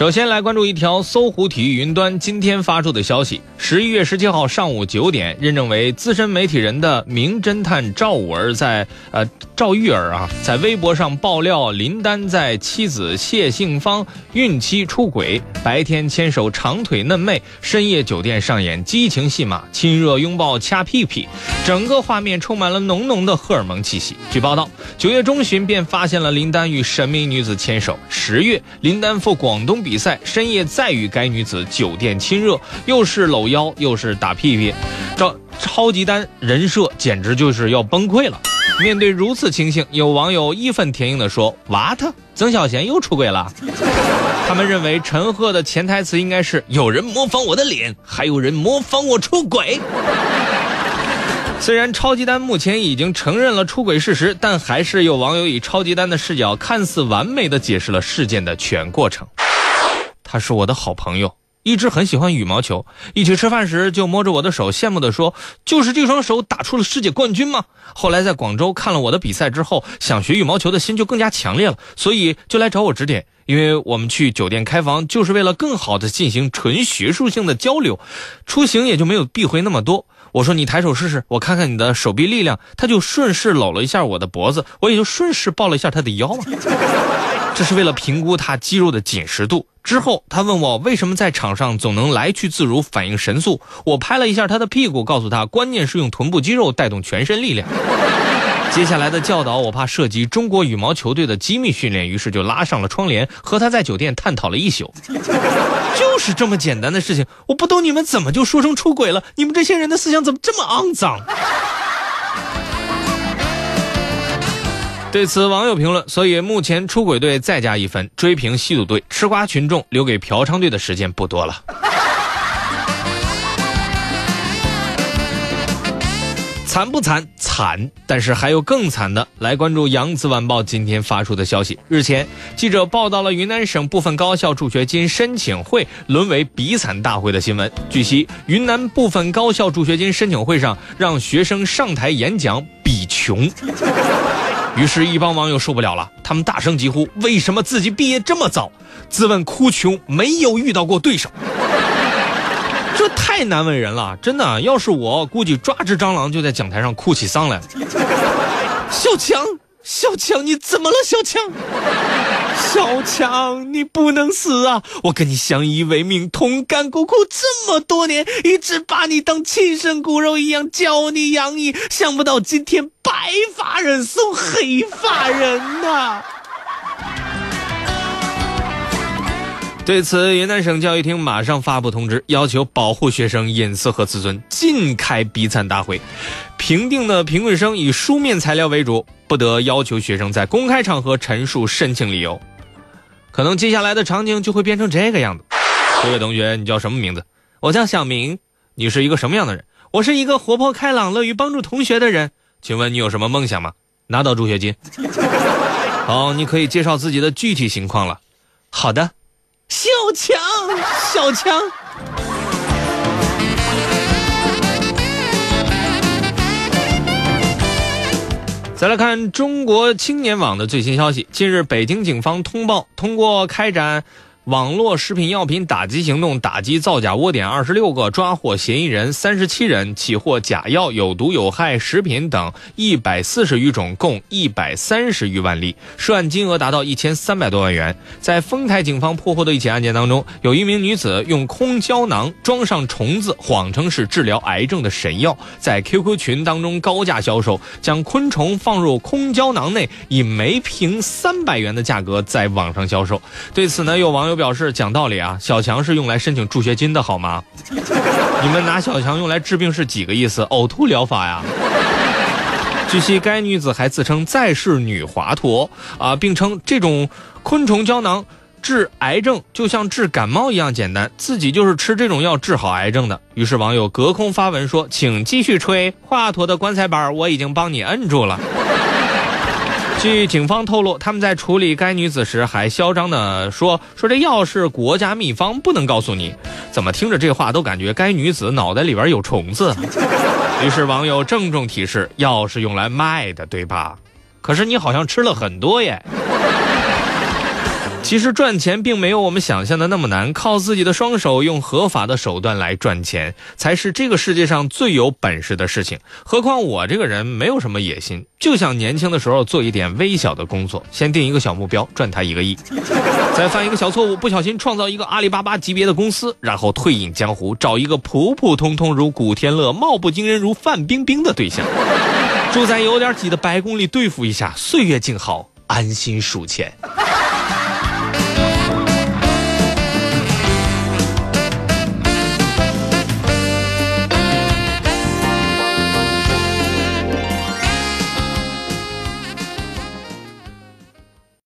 首先来关注一条搜狐体育云端今天发出的消息：十一月十七号上午九点，认证为资深媒体人的名侦探赵五儿在呃赵玉儿啊，在微博上爆料林丹在妻子谢杏芳孕期出轨，白天牵手长腿嫩妹，深夜酒店上演激情戏码，亲热拥抱掐屁屁，整个画面充满了浓浓的荷尔蒙气息。据报道，九月中旬便发现了林丹与神秘女子牵手，十月林丹赴广东比比赛，深夜再与该女子酒店亲热，又是搂腰又是打屁屁，赵超级丹人设简直就是要崩溃了。面对如此情形，有网友义愤填膺地说：“What？曾小贤又出轨了？”他们认为陈赫的潜台词应该是：“有人模仿我的脸，还有人模仿我出轨。”虽然超级丹目前已经承认了出轨事实，但还是有网友以超级丹的视角，看似完美的解释了事件的全过程。他是我的好朋友。一直很喜欢羽毛球，一起吃饭时就摸着我的手，羡慕地说：“就是这双手打出了世界冠军吗？”后来在广州看了我的比赛之后，想学羽毛球的心就更加强烈了，所以就来找我指点。因为我们去酒店开房，就是为了更好的进行纯学术性的交流，出行也就没有避讳那么多。我说：“你抬手试试，我看看你的手臂力量。”他就顺势搂了一下我的脖子，我也就顺势抱了一下他的腰嘛。这是为了评估他肌肉的紧实度。之后，他问我为什么在场上总能来去自如，反应神速。我拍了一下他的屁股，告诉他关键是用臀部肌肉带动全身力量。接下来的教导，我怕涉及中国羽毛球队的机密训练，于是就拉上了窗帘，和他在酒店探讨了一宿。就是这么简单的事情，我不懂你们怎么就说成出轨了？你们这些人的思想怎么这么肮脏？对此，网友评论：所以目前出轨队再加一分，追平吸毒队，吃瓜群众留给嫖娼队的时间不多了。惨不惨？惨！但是还有更惨的。来关注《扬子晚报》今天发出的消息：日前，记者报道了云南省部分高校助学金申请会沦为比惨大会的新闻。据悉，云南部分高校助学金申请会上，让学生上台演讲比穷。于是，一帮网友受不了了，他们大声疾呼：“为什么自己毕业这么早？自问哭穷，没有遇到过对手，太难为人了！真的，要是我，估计抓只蟑螂就在讲台上哭起丧来了。”小强，小强，你怎么了？小强，小强，你不能死啊！我跟你相依为命，同甘共苦这么多年，一直把你当亲生骨肉一样教你养你，想不到今天。白发人送黑发人呐！对此，云南省教育厅马上发布通知，要求保护学生隐私和自尊，禁开比惨大会。评定的贫困生以书面材料为主，不得要求学生在公开场合陈述申请理由。可能接下来的场景就会变成这个样子。这位同学，你叫什么名字？我叫小明。你是一个什么样的人？我是一个活泼开朗、乐于帮助同学的人。请问你有什么梦想吗？拿到助学金。好，你可以介绍自己的具体情况了。好的，小强，小强。再来看中国青年网的最新消息。近日，北京警方通报，通过开展。网络食品药品打击行动，打击造假窝点二十六个，抓获嫌疑人三十七人，起获假药、有毒有害食品等一百四十余种，共一百三十余万粒，涉案金额达到一千三百多万元。在丰台警方破获的一起案件当中，有一名女子用空胶囊装上虫子，谎称是治疗癌症的神药，在 QQ 群当中高价销售，将昆虫放入空胶囊内，以每瓶三百元的价格在网上销售。对此呢，有网友。有表示讲道理啊，小强是用来申请助学金的好吗？你们拿小强用来治病是几个意思？呕吐疗法呀？据悉，该女子还自称再世女华佗啊，并称这种昆虫胶囊治癌症就像治感冒一样简单，自己就是吃这种药治好癌症的。于是网友隔空发文说：“请继续吹，华佗的棺材板我已经帮你摁住了。”据警方透露，他们在处理该女子时还嚣张地说：“说这药是国家秘方，不能告诉你。”怎么听着这话都感觉该女子脑袋里边有虫子？于是网友郑重提示：“药是用来卖的，对吧？可是你好像吃了很多耶。”其实赚钱并没有我们想象的那么难，靠自己的双手，用合法的手段来赚钱，才是这个世界上最有本事的事情。何况我这个人没有什么野心，就想年轻的时候做一点微小的工作，先定一个小目标，赚他一个亿，再犯一个小错误，不小心创造一个阿里巴巴级别的公司，然后退隐江湖，找一个普普通通如古天乐、貌不惊人如范冰冰的对象，住在有点挤的白宫里对付一下，岁月静好，安心数钱。